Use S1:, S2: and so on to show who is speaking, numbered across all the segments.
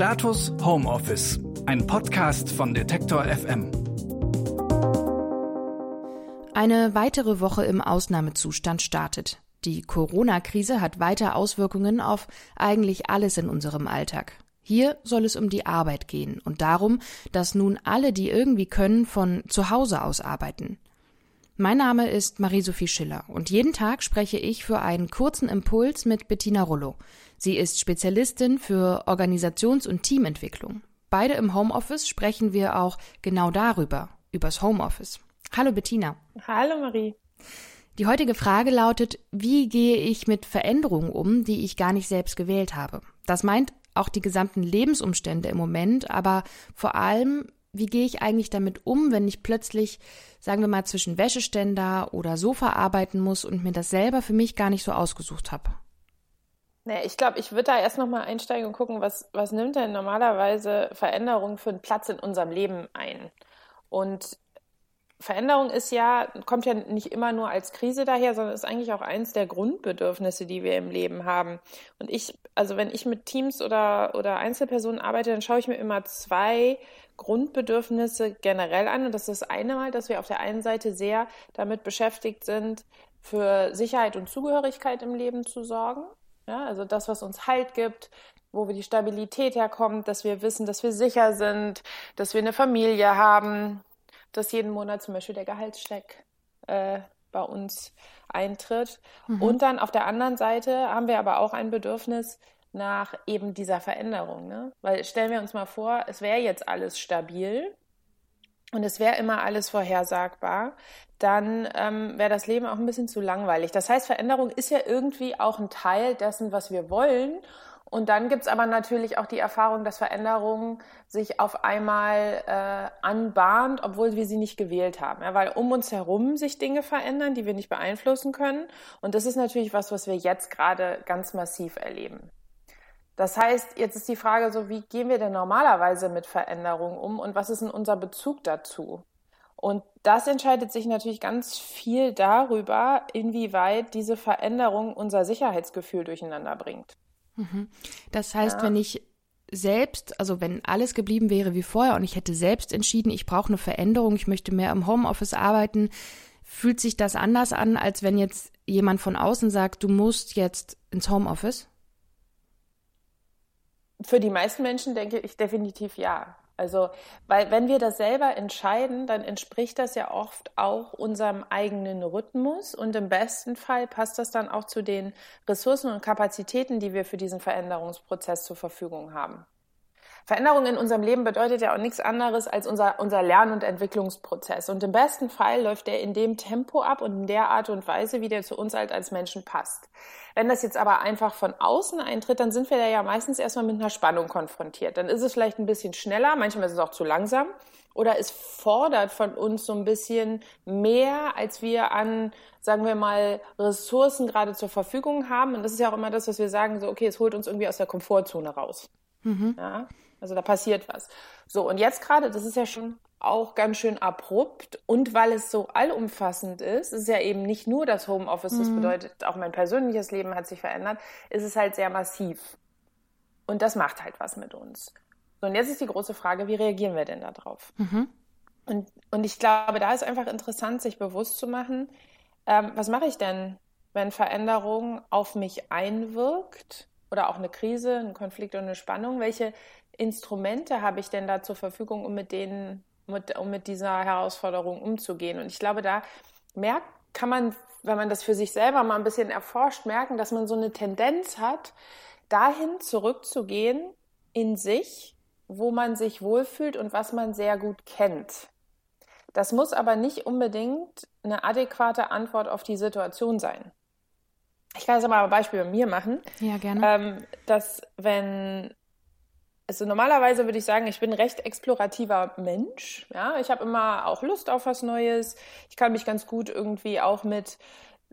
S1: Status Homeoffice, ein Podcast von Detektor FM.
S2: Eine weitere Woche im Ausnahmezustand startet. Die Corona-Krise hat weiter Auswirkungen auf eigentlich alles in unserem Alltag. Hier soll es um die Arbeit gehen und darum, dass nun alle, die irgendwie können, von zu Hause aus arbeiten. Mein Name ist Marie-Sophie Schiller und jeden Tag spreche ich für einen kurzen Impuls mit Bettina Rollo. Sie ist Spezialistin für Organisations- und Teamentwicklung. Beide im Homeoffice sprechen wir auch genau darüber, übers Homeoffice. Hallo Bettina.
S3: Hallo Marie.
S2: Die heutige Frage lautet, wie gehe ich mit Veränderungen um, die ich gar nicht selbst gewählt habe? Das meint auch die gesamten Lebensumstände im Moment, aber vor allem, wie gehe ich eigentlich damit um, wenn ich plötzlich, sagen wir mal, zwischen Wäscheständer oder Sofa arbeiten muss und mir das selber für mich gar nicht so ausgesucht habe?
S3: Nee, ich glaube, ich würde da erst nochmal einsteigen und gucken, was, was nimmt denn normalerweise Veränderung für einen Platz in unserem Leben ein? Und Veränderung ist ja, kommt ja nicht immer nur als Krise daher, sondern ist eigentlich auch eins der Grundbedürfnisse, die wir im Leben haben. Und ich, also wenn ich mit Teams oder, oder Einzelpersonen arbeite, dann schaue ich mir immer zwei Grundbedürfnisse generell an. Und das ist das eine Mal, dass wir auf der einen Seite sehr damit beschäftigt sind, für Sicherheit und Zugehörigkeit im Leben zu sorgen. Ja, also das, was uns Halt gibt, wo wir die Stabilität herkommt, dass wir wissen, dass wir sicher sind, dass wir eine Familie haben, dass jeden Monat zum Beispiel der Gehaltscheck äh, bei uns eintritt. Mhm. Und dann auf der anderen Seite haben wir aber auch ein Bedürfnis nach eben dieser Veränderung. Ne? Weil stellen wir uns mal vor, es wäre jetzt alles stabil und es wäre immer alles vorhersagbar, dann ähm, wäre das Leben auch ein bisschen zu langweilig. Das heißt, Veränderung ist ja irgendwie auch ein Teil dessen, was wir wollen. Und dann gibt's aber natürlich auch die Erfahrung, dass Veränderung sich auf einmal äh, anbahnt, obwohl wir sie nicht gewählt haben. Ja, weil um uns herum sich Dinge verändern, die wir nicht beeinflussen können. Und das ist natürlich was, was wir jetzt gerade ganz massiv erleben. Das heißt, jetzt ist die Frage so, wie gehen wir denn normalerweise mit Veränderungen um und was ist denn unser Bezug dazu? Und das entscheidet sich natürlich ganz viel darüber, inwieweit diese Veränderung unser Sicherheitsgefühl durcheinander bringt.
S2: Mhm. Das heißt, ja. wenn ich selbst, also wenn alles geblieben wäre wie vorher und ich hätte selbst entschieden, ich brauche eine Veränderung, ich möchte mehr im Homeoffice arbeiten, fühlt sich das anders an, als wenn jetzt jemand von außen sagt, du musst jetzt ins Homeoffice?
S3: Für die meisten Menschen denke ich definitiv ja. Also, weil wenn wir das selber entscheiden, dann entspricht das ja oft auch unserem eigenen Rhythmus und im besten Fall passt das dann auch zu den Ressourcen und Kapazitäten, die wir für diesen Veränderungsprozess zur Verfügung haben. Veränderung in unserem Leben bedeutet ja auch nichts anderes als unser, unser Lern- und Entwicklungsprozess. Und im besten Fall läuft der in dem Tempo ab und in der Art und Weise, wie der zu uns halt als Menschen passt. Wenn das jetzt aber einfach von außen eintritt, dann sind wir da ja meistens erstmal mit einer Spannung konfrontiert. Dann ist es vielleicht ein bisschen schneller, manchmal ist es auch zu langsam. Oder es fordert von uns so ein bisschen mehr, als wir an, sagen wir mal, Ressourcen gerade zur Verfügung haben. Und das ist ja auch immer das, was wir sagen, so, okay, es holt uns irgendwie aus der Komfortzone raus. Mhm. Ja? Also da passiert was. So, und jetzt gerade, das ist ja schon auch ganz schön abrupt und weil es so allumfassend ist, ist ja eben nicht nur das Homeoffice, das mhm. bedeutet auch mein persönliches Leben hat sich verändert, ist es halt sehr massiv. Und das macht halt was mit uns. So, und jetzt ist die große Frage, wie reagieren wir denn darauf? Mhm. Und, und ich glaube, da ist einfach interessant, sich bewusst zu machen, ähm, was mache ich denn, wenn Veränderung auf mich einwirkt oder auch eine Krise, ein Konflikt und eine Spannung? Welche Instrumente habe ich denn da zur Verfügung, um mit denen, mit, um mit dieser Herausforderung umzugehen? Und ich glaube, da merkt, kann man, wenn man das für sich selber mal ein bisschen erforscht, merken, dass man so eine Tendenz hat, dahin zurückzugehen in sich, wo man sich wohlfühlt und was man sehr gut kennt. Das muss aber nicht unbedingt eine adäquate Antwort auf die Situation sein. Ich kann jetzt mal ein Beispiel bei mir machen.
S2: Ja, gerne.
S3: Ähm, dass wenn also normalerweise würde ich sagen, ich bin ein recht explorativer Mensch. Ja, ich habe immer auch Lust auf was Neues. Ich kann mich ganz gut irgendwie auch mit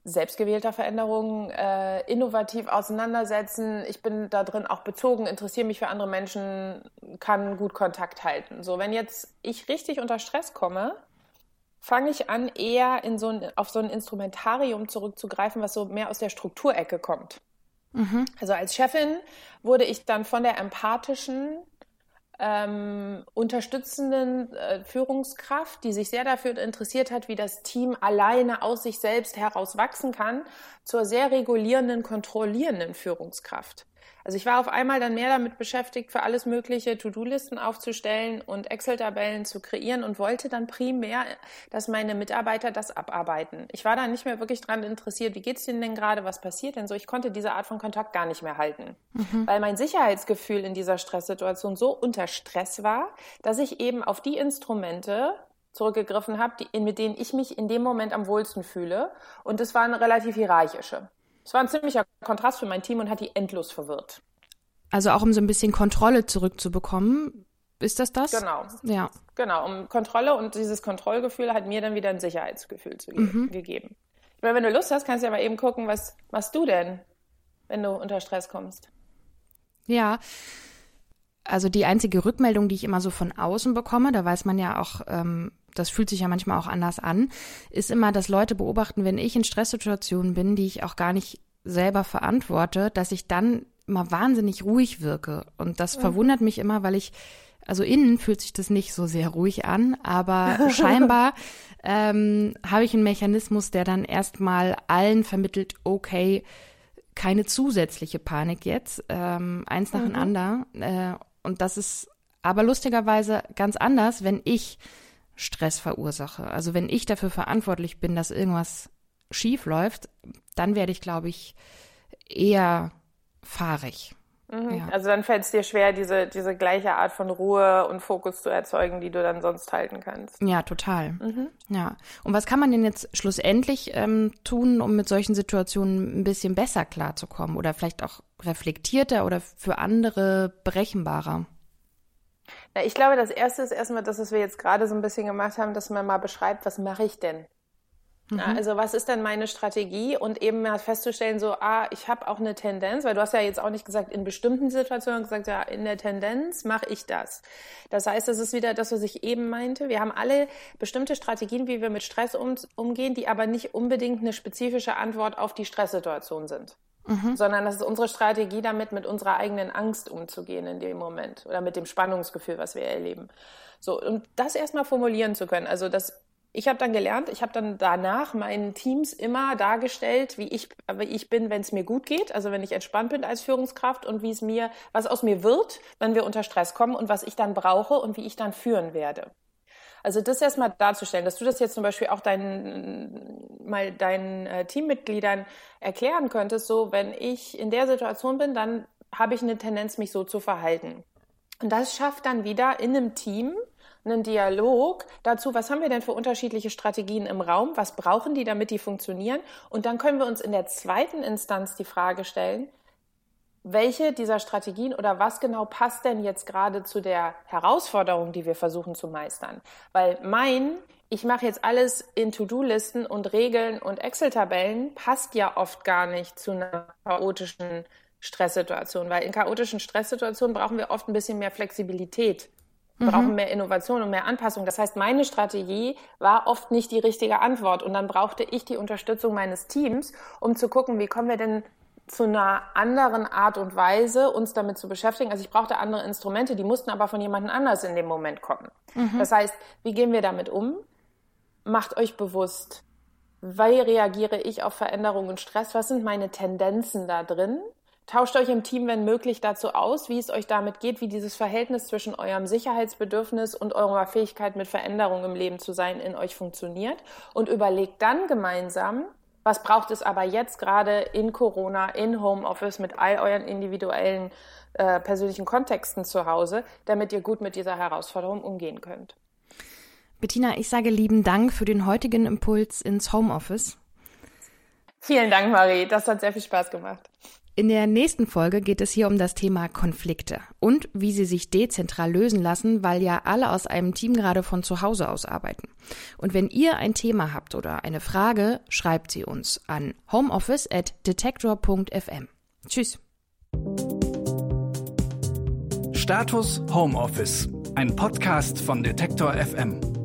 S3: selbstgewählter Veränderung äh, innovativ auseinandersetzen. Ich bin da drin auch bezogen, interessiere mich für andere Menschen, kann gut Kontakt halten. So, wenn jetzt ich richtig unter Stress komme, fange ich an, eher in so ein, auf so ein Instrumentarium zurückzugreifen, was so mehr aus der Strukturecke kommt. Mhm. Also als Chefin wurde ich dann von der empathischen ähm, unterstützenden äh, Führungskraft, die sich sehr dafür interessiert hat, wie das Team alleine aus sich selbst heraus wachsen kann, zur sehr regulierenden, kontrollierenden Führungskraft. Also ich war auf einmal dann mehr damit beschäftigt, für alles mögliche To-Do-Listen aufzustellen und Excel-Tabellen zu kreieren und wollte dann primär, dass meine Mitarbeiter das abarbeiten. Ich war da nicht mehr wirklich dran interessiert, wie geht's denen denn gerade, was passiert denn so. Ich konnte diese Art von Kontakt gar nicht mehr halten, mhm. weil mein Sicherheitsgefühl in dieser Stresssituation so unter Stress war, dass ich eben auf die Instrumente zurückgegriffen habe, die, mit denen ich mich in dem Moment am wohlsten fühle. Und das waren relativ hierarchische. Es war ein ziemlicher Kontrast für mein Team und hat die endlos verwirrt.
S2: Also auch um so ein bisschen Kontrolle zurückzubekommen. Ist das das?
S3: Genau. Ja. Genau, um Kontrolle und dieses Kontrollgefühl hat mir dann wieder ein Sicherheitsgefühl ge mhm. gegeben. Ich meine, wenn du Lust hast, kannst du ja mal eben gucken, was machst du denn, wenn du unter Stress kommst?
S2: Ja. Also die einzige Rückmeldung, die ich immer so von außen bekomme, da weiß man ja auch, ähm, das fühlt sich ja manchmal auch anders an, ist immer, dass Leute beobachten, wenn ich in Stresssituationen bin, die ich auch gar nicht selber verantworte, dass ich dann immer wahnsinnig ruhig wirke. Und das ja. verwundert mich immer, weil ich, also innen fühlt sich das nicht so sehr ruhig an, aber scheinbar ähm, habe ich einen Mechanismus, der dann erstmal allen vermittelt, okay, keine zusätzliche Panik jetzt, ähm, eins nach mhm. dem anderen. Äh, und das ist aber lustigerweise ganz anders, wenn ich Stress verursache. Also wenn ich dafür verantwortlich bin, dass irgendwas schief läuft, dann werde ich, glaube ich, eher fahrig.
S3: Mhm. Ja. Also dann fällt es dir schwer, diese, diese gleiche Art von Ruhe und Fokus zu erzeugen, die du dann sonst halten kannst.
S2: Ja, total. Mhm. Ja. Und was kann man denn jetzt schlussendlich ähm, tun, um mit solchen Situationen ein bisschen besser klarzukommen oder vielleicht auch reflektierter oder für andere berechenbarer?
S3: Na, ich glaube, das Erste ist erstmal das, was wir jetzt gerade so ein bisschen gemacht haben, dass man mal beschreibt, was mache ich denn? Mhm. Also was ist denn meine Strategie und eben mal festzustellen, so, ah, ich habe auch eine Tendenz, weil du hast ja jetzt auch nicht gesagt, in bestimmten Situationen gesagt, ja, in der Tendenz mache ich das. Das heißt, das ist wieder das, was ich eben meinte. Wir haben alle bestimmte Strategien, wie wir mit Stress um, umgehen, die aber nicht unbedingt eine spezifische Antwort auf die Stresssituation sind. Mhm. Sondern das ist unsere Strategie, damit mit unserer eigenen Angst umzugehen in dem Moment oder mit dem Spannungsgefühl, was wir erleben. So, und das erstmal formulieren zu können. Also das ich habe dann gelernt, ich habe dann danach meinen Teams immer dargestellt, wie ich, wie ich bin, wenn es mir gut geht, also wenn ich entspannt bin als Führungskraft und wie es mir, was aus mir wird, wenn wir unter Stress kommen und was ich dann brauche und wie ich dann führen werde. Also das erstmal darzustellen, dass du das jetzt zum Beispiel auch deinen, mal deinen äh, Teammitgliedern erklären könntest, so wenn ich in der Situation bin, dann habe ich eine Tendenz, mich so zu verhalten. Und das schafft dann wieder in einem Team einen Dialog dazu, was haben wir denn für unterschiedliche Strategien im Raum, was brauchen die, damit die funktionieren. Und dann können wir uns in der zweiten Instanz die Frage stellen, welche dieser Strategien oder was genau passt denn jetzt gerade zu der Herausforderung, die wir versuchen zu meistern? Weil mein, ich mache jetzt alles in To-Do-Listen und Regeln und Excel-Tabellen, passt ja oft gar nicht zu einer chaotischen Stresssituation, weil in chaotischen Stresssituationen brauchen wir oft ein bisschen mehr Flexibilität wir brauchen mhm. mehr Innovation und mehr Anpassung. Das heißt, meine Strategie war oft nicht die richtige Antwort. Und dann brauchte ich die Unterstützung meines Teams, um zu gucken, wie kommen wir denn zu einer anderen Art und Weise, uns damit zu beschäftigen. Also ich brauchte andere Instrumente, die mussten aber von jemand anders in dem Moment kommen. Mhm. Das heißt, wie gehen wir damit um? Macht euch bewusst, wie reagiere ich auf Veränderungen und Stress? Was sind meine Tendenzen da drin? Tauscht euch im Team, wenn möglich, dazu aus, wie es euch damit geht, wie dieses Verhältnis zwischen eurem Sicherheitsbedürfnis und eurer Fähigkeit, mit Veränderungen im Leben zu sein, in euch funktioniert. Und überlegt dann gemeinsam, was braucht es aber jetzt gerade in Corona, in Homeoffice, mit all euren individuellen äh, persönlichen Kontexten zu Hause, damit ihr gut mit dieser Herausforderung umgehen könnt.
S2: Bettina, ich sage lieben Dank für den heutigen Impuls ins Homeoffice.
S3: Vielen Dank, Marie. Das hat sehr viel Spaß gemacht.
S2: In der nächsten Folge geht es hier um das Thema Konflikte und wie sie sich dezentral lösen lassen, weil ja alle aus einem Team gerade von zu Hause aus arbeiten. Und wenn ihr ein Thema habt oder eine Frage, schreibt sie uns an homeoffice at detector.fm. Tschüss.
S1: Status Homeoffice, ein Podcast von Detektor FM.